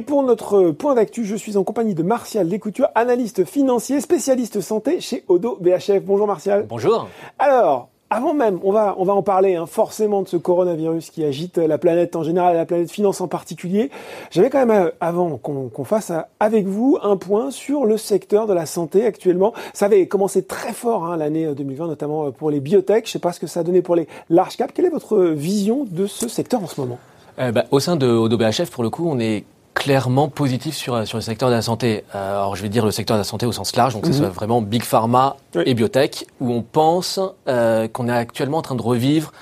Et pour notre point d'actu, je suis en compagnie de Martial Descoutures, analyste financier, spécialiste santé chez Odo BHF. Bonjour Martial. Bonjour. Alors, avant même, on va, on va en parler hein, forcément de ce coronavirus qui agite la planète en général et la planète finance en particulier. J'avais quand même, euh, avant qu'on fasse euh, avec vous un point sur le secteur de la santé actuellement. Ça avait commencé très fort hein, l'année 2020, euh, notamment pour les biotech. Je ne sais pas ce que ça a donné pour les large cap. Quelle est votre vision de ce secteur en ce moment? Bah, Au sein de Odo BHF, pour le coup, on est clairement positif sur, sur le secteur de la santé. Euh, alors je vais dire le secteur de la santé au sens large, donc c'est mhm. vraiment big pharma et biotech, où on pense euh, qu'on est actuellement en train de revivre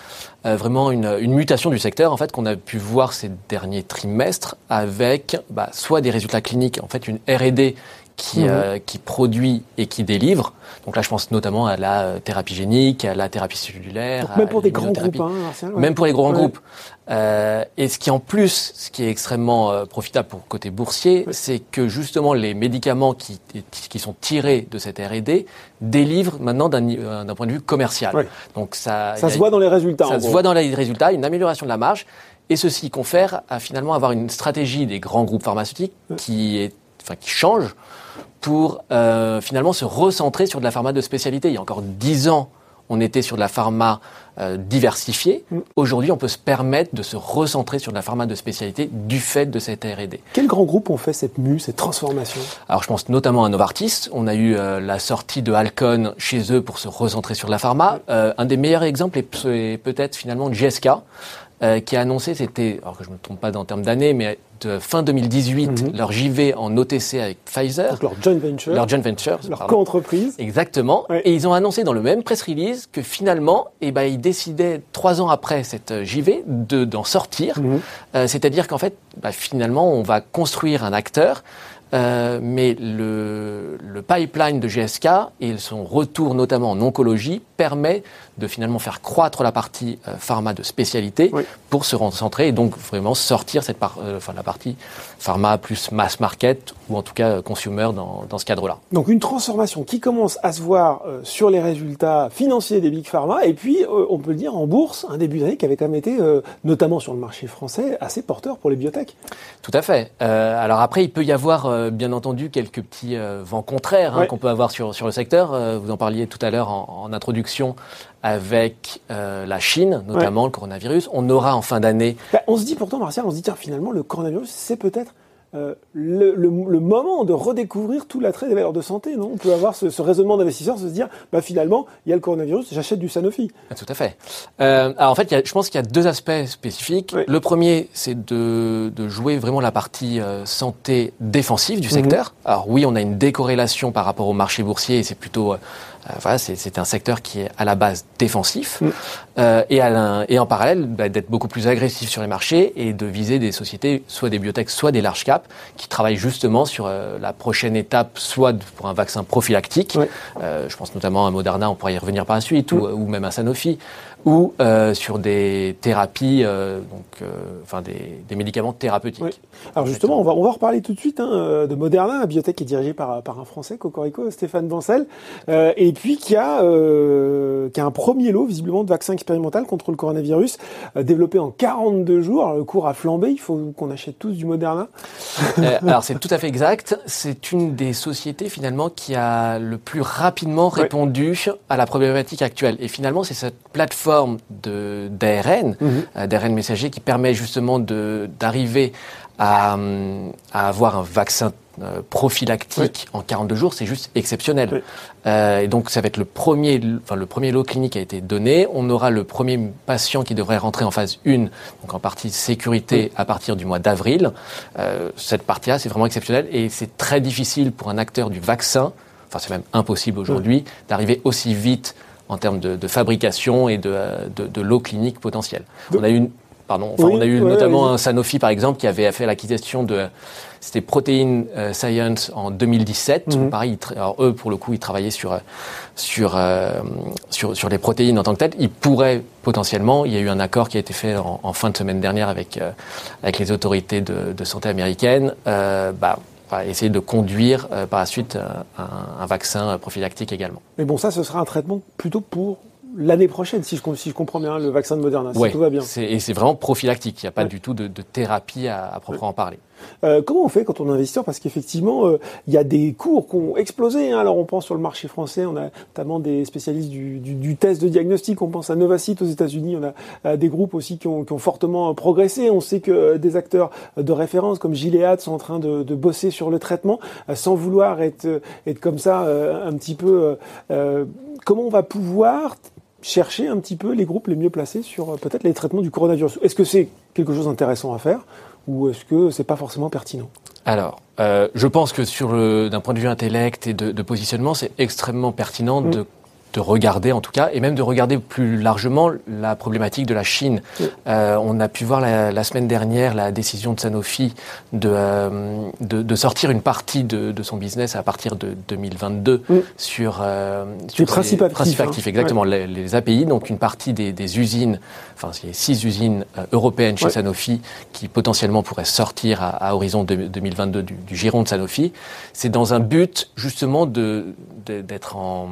euh, vraiment une, une, mutation du secteur, en fait, qu'on a pu voir ces derniers trimestres avec bah, soit des résultats cliniques, en fait une R&D qui, mhm. euh, qui produit et qui délivre. Donc là, je pense notamment à la euh, thérapie génique, à la thérapie cellulaire. même pour des grands groupes, hein, Même pour les grands groupes. Euh, et ce qui en plus, ce qui est extrêmement euh, profitable pour côté boursier, c'est que justement les médicaments qui, qui sont tirés de cette R&D délivrent maintenant d'un point de vue commercial. Donc ça, ça se voit dans les résultats. Ça se voit dans les résultats, une amélioration de la marge. Et ceci confère à finalement avoir une stratégie des grands groupes pharmaceutiques qui est, enfin, qui change pour euh, finalement se recentrer sur de la pharma de spécialité. Il y a encore dix ans, on était sur de la pharma euh, diversifiée. Mm. Aujourd'hui, on peut se permettre de se recentrer sur de la pharma de spécialité du fait de cette R&D. Quels grands groupes ont fait cette mue, cette transformation? Alors, je pense notamment à Novartis. On a eu euh, la sortie de Alcon chez eux pour se recentrer sur de la pharma. Euh, un des meilleurs exemples est peut-être finalement GSK. Euh, qui a annoncé, c'était, alors que je ne me trompe pas en termes d'année, mais de fin 2018, mhm. leur JV en OTC avec Pfizer. Donc leur joint venture. Leur joint venture. Leur co-entreprise. Exactement. Et ils ont annoncé dans le même press release que finalement, eh ben, ils décidaient trois ans après cette JV de, d'en sortir. Mhm. Euh, c'est-à-dire qu'en fait, bah, finalement, on va construire un acteur euh, mais le, le, pipeline de GSK et son retour notamment en oncologie permet de finalement faire croître la partie euh, pharma de spécialité pour se concentrer et donc vraiment sortir cette part, euh, enfin, la partie pharma plus mass market ou en tout cas consumer dans, dans ce cadre-là. Donc une transformation qui commence à se voir sur les résultats financiers des big pharma et puis on peut le dire en bourse, un début d'année qui avait quand même été notamment sur le marché français assez porteur pour les biotech. Tout à fait. alors après il peut y avoir euh, bien entendu quelques petits euh, vents contraires hein, qu'on peut avoir sur, sur le secteur. Euh, vous en parliez tout à l'heure en, introduction avec la Chine, notamment le coronavirus. On aura en fin d'année. Bah, on se dit pourtant, Martial, on se dit tiens, finalement, le coronavirus, c'est peut-être euh, le, le, le, moment de redécouvrir tout l'attrait des valeurs de santé, non? On peut avoir ce, ce raisonnement d'investisseur, se dire, bah finalement, il y a le coronavirus, j'achète du Sanofi. Ah, tout à fait. Euh, alors en fait, y a, je pense qu'il y a deux aspects spécifiques. Le premier, c'est de, de, jouer vraiment la partie euh, santé défensive du mhm. secteur. Alors oui, on a une décorrélation par rapport au marché boursier, et c'est plutôt euh, voilà, c'est un secteur qui est à la base défensif mm. euh, et, à et en parallèle bah, d'être beaucoup plus agressif sur les marchés et de viser des sociétés, soit des biotech, soit des large cap, qui travaillent justement sur euh, la prochaine étape, soit pour un vaccin prophylactique. Euh, je pense notamment à Moderna, on pourrait y revenir par la suite, ou, mm. ou, même à Sanofi, ou euh, sur des thérapies, euh, donc, euh, enfin des, des, médicaments thérapeutiques. Alors justement, on va, on va reparler tout de suite hein, de Moderna, la biotech qui est dirigée par, par un Français, Cocorico, Stéphane Bancel, et puis qui a, qui a un premier lot visiblement de vaccin expérimental contre le coronavirus, développé en 42 jours. Alors, le cours a flambé, il faut qu'on achète tous du Moderna. alors c'est tout à fait exact. C'est une des sociétés finalement qui a le plus rapidement répondu à la problématique actuelle. Et finalement, c'est cette plateforme forme d'ARN, mhm. euh, d'ARN messager, qui permet justement d'arriver à, à, avoir un vaccin euh, prophylactique en 42 jours, c'est juste exceptionnel. Euh, et donc ça va être le premier, enfin le premier lot clinique a été donné. On aura le premier patient qui devrait rentrer en phase 1, donc en partie sécurité à partir du mois d'avril. Euh, cette partie-là, c'est vraiment exceptionnel et c'est très difficile pour un acteur du vaccin, enfin c'est même impossible aujourd'hui, d'arriver aussi vite en termes de, de fabrication et de, de, de l'eau clinique potentielle. On a eu une, pardon, enfin, on a eu notamment un Sanofi par exemple qui avait fait l'acquisition de c'était Protein euh, Science en 2017. Mhm. Pareil, alors eux pour le coup ils travaillaient sur sur euh, sur sur les protéines en tant que telles. Ils pourraient potentiellement, il y a eu un accord qui a été fait en, en fin de semaine dernière avec euh, avec les autorités de, de santé américaines. bah essayer de conduire euh, par la suite euh, un, un, vaccin euh, prophylactique également. Mais bon, ça, ce sera un traitement plutôt pour l'année prochaine, si je, si je, comprends bien, le vaccin de Moderna, si tout va bien. Et c'est vraiment prophylactique, il n'y a pas du tout de, de thérapie à, à proprement parler. Euh, comment on fait quand on est investisseur? Parce qu'effectivement, euh, il y a des cours qui ont explosé. Hein. Alors on pense sur le marché français, on a notamment des spécialistes du, du, du test de diagnostic. On pense à Novacite aux États-Unis. On a euh, des groupes aussi qui ont, qui ont, fortement progressé. On sait que des acteurs de référence comme Gilead sont en train de, de bosser sur le traitement, sans vouloir être, être comme ça un petit peu. comment on va pouvoir chercher un petit peu les groupes les mieux placés sur peut-être les traitements du coronavirus Est-ce que c'est quelque chose d'intéressant à faire ou est-ce que c'est pas forcément pertinent? Alors, euh, je pense que sur d'un point de vue intellect et de, de positionnement, c'est extrêmement pertinent mm. de de regarder en tout cas, et même de regarder plus largement la problématique de la Chine. Euh, on a pu voir la, la, semaine dernière la décision de Sanofi de, euh, de, de, sortir une partie de, de, son business à partir de 2022 mm. sur, euh, sur les principes actifs. actifs hein. exactement, les, les, API, donc une partie des, des usines, enfin il y a six usines euh, européennes chez ouais. Sanofi qui potentiellement pourraient sortir à, à horizon de, 2022 du, du giron de Sanofi. C'est dans un but justement de d'être en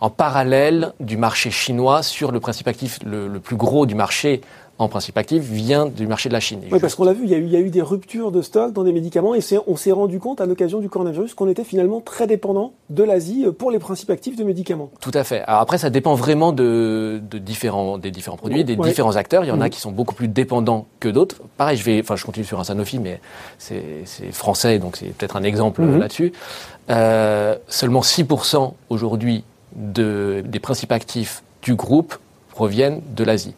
en parallèle du marché chinois sur le principe actif, le, le plus gros du marché en principe actif vient du marché de la Chine. Oui, parce qu'on l'a vu, il y, a eu, il y, a eu, des ruptures de stock dans des médicaments et on s'est rendu compte à l'occasion du coronavirus qu'on était finalement très dépendant de l'Asie pour les principes actifs de médicaments. Tout à fait. Alors après, ça dépend vraiment de, de différents, des différents produits, des ouais. différents acteurs. Il y en mmh. a qui sont beaucoup plus dépendants que d'autres. Pareil, je vais, enfin, je continue sur un Sanofi, mais c'est français, donc c'est peut-être un exemple mmh. là-dessus. Euh, seulement 6% aujourd'hui de, des principes actifs du groupe proviennent de l'Asie.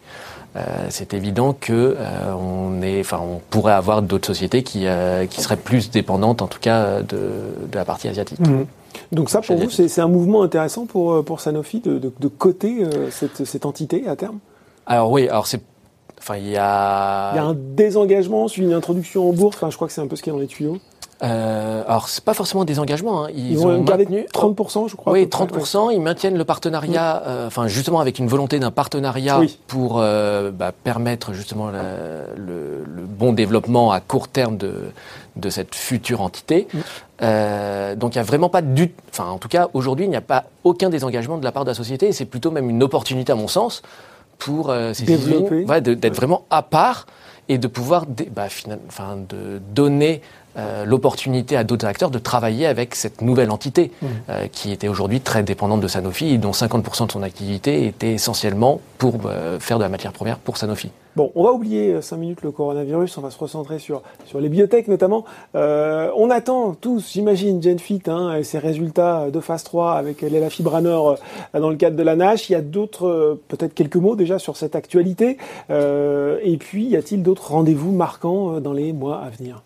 Euh, c'est évident que euh, on est, enfin, on pourrait avoir d'autres sociétés qui, euh, qui seraient plus dépendantes, en tout cas, de, de la partie asiatique. Mmh. Donc ça, pour vous, c'est un mouvement intéressant pour pour Sanofi de, de, de coter cette, cette entité à terme? Alors oui, alors c'est Enfin, il y a. Il y a un désengagement une introduction en bourse. Enfin, je crois que c'est un peu ce qu'il y a dans les tuyaux. Euh, alors c'est pas forcément des engagements. Hein. Ils, ils, ont, maintenu 30% je crois. Oui, 30 ouais. Ils maintiennent le partenariat, euh, enfin justement avec une volonté d'un partenariat oui. pour euh, bah, permettre justement la, le, le, bon développement à court terme de de cette future entité. Mm. Euh, donc il n'y a vraiment pas du, enfin en tout cas aujourd'hui il n'y a pas aucun désengagement de la part de la société et c'est plutôt même une opportunité à mon sens pour euh, ces développer, ouais, d'être vraiment à part et de pouvoir, bah, final, enfin, de donner euh, l'opportunité à d'autres acteurs de travailler avec cette nouvelle entité mmh. euh, qui était aujourd'hui très dépendante de Sanofi et dont 50% de son activité était essentiellement pour euh, faire de la matière première pour Sanofi. Bon, on va oublier 5 minutes le coronavirus, on va se recentrer sur, sur les biotech notamment. On attend tous, j'imagine, GenFit hein, et ses résultats de phase 3 avec Léla Fibranor dans le cadre de la NASH. Il y a d'autres, peut-être quelques mots déjà sur cette actualité. et puis, y a-t-il d'autres rendez-vous marquants dans les mois à venir?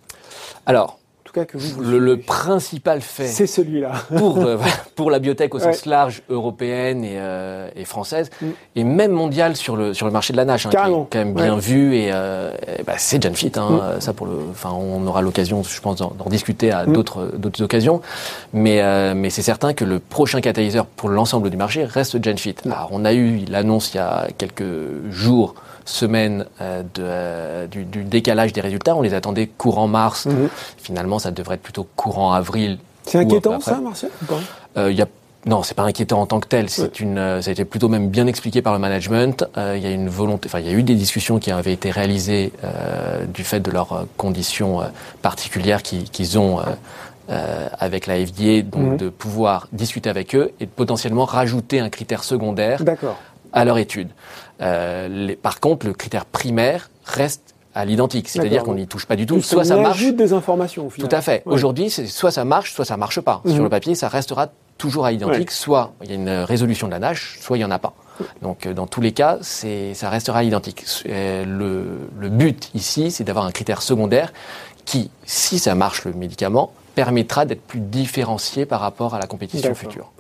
Alors, que vous, vous le, le, principal fait, c'est celui-là pour euh, pour la biotech au sens large européenne et, euh, et française mm. et même mondiale sur le sur le marché de la nage, hein, qui est quand même bien ouais. vu et, euh, et bah, c'est Genfit. Hein, mm. Ça pour le, enfin on aura l'occasion, je pense, d'en discuter à mm. d'autres d'autres occasions. Mais mais c'est certain que le prochain catalyseur pour l'ensemble du marché reste Genfit. Alors on a eu l'annonce il y a quelques jours semaine euh, de, euh, du, du, décalage des résultats. On les attendait courant mars. Mmh. Finalement, ça devrait être plutôt courant avril. C'est inquiétant ça, Martial euh, y a non, c'est pas inquiétant en tant que tel. C'est une, euh, ça a été plutôt même bien expliqué par le management. Euh, il y a une volonté, enfin, il y a eu des discussions qui avaient été réalisées euh, du fait de leurs conditions particulières qu'ils qu ont avec la FDA, donc mmh. de pouvoir discuter avec eux et de potentiellement rajouter un critère secondaire à leur étude. Euh, les, par contre, le critère primaire reste à l'identique, c'est-à-dire qu'on n'y touche pas du tout. Soit ça marche. des informations. Au final. Tout à fait. Ouais. Aujourd'hui, soit ça marche, soit ça marche pas. Mmh. Sur le papier, ça restera toujours à l'identique. Ouais. Soit il y a une résolution de la nage, soit il y en a pas. Donc, euh, dans tous les cas, ça restera identique. Euh, le, le but ici, c'est d'avoir un critère secondaire qui, si ça marche le médicament, permettra d'être plus différencié par rapport à la compétition future.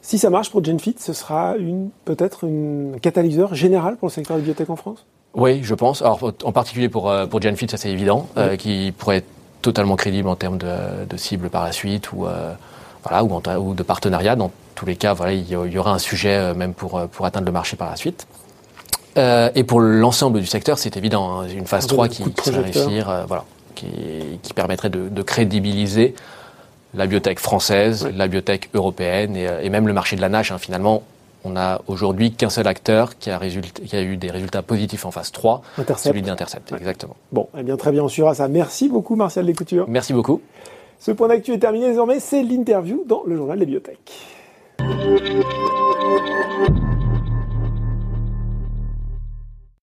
Si ça marche pour GenFit, ce sera une, peut-être un catalyseur général pour le secteur de biotech en France? Oui, je pense. Alors, en particulier pour, euh, pour GenFit, ça c'est évident, oui. euh, qui pourrait être totalement crédible en termes de, de cible par la suite ou, euh, voilà, ou, en, ou, de partenariat. Dans tous les cas, voilà, il y aura un sujet même pour, pour atteindre le marché par la suite. Euh, et pour l'ensemble du secteur, c'est évident, hein, une phase 3 qui, qui va réussir, voilà, qui, qui permettrait de, de crédibiliser la biotech française, oui. la biotech européenne et, et, même le marché de la nage. Hein, finalement, on a aujourd'hui qu'un seul acteur qui a, qui a, eu des résultats positifs en phase 3, Intercept. celui d'Intercept, exactement. Bon, eh bien très bien, on suivra ça. Merci beaucoup Martial Descoutures. Merci beaucoup. Ce point d'actu est terminé désormais, c'est l'interview dans le journal des biotech.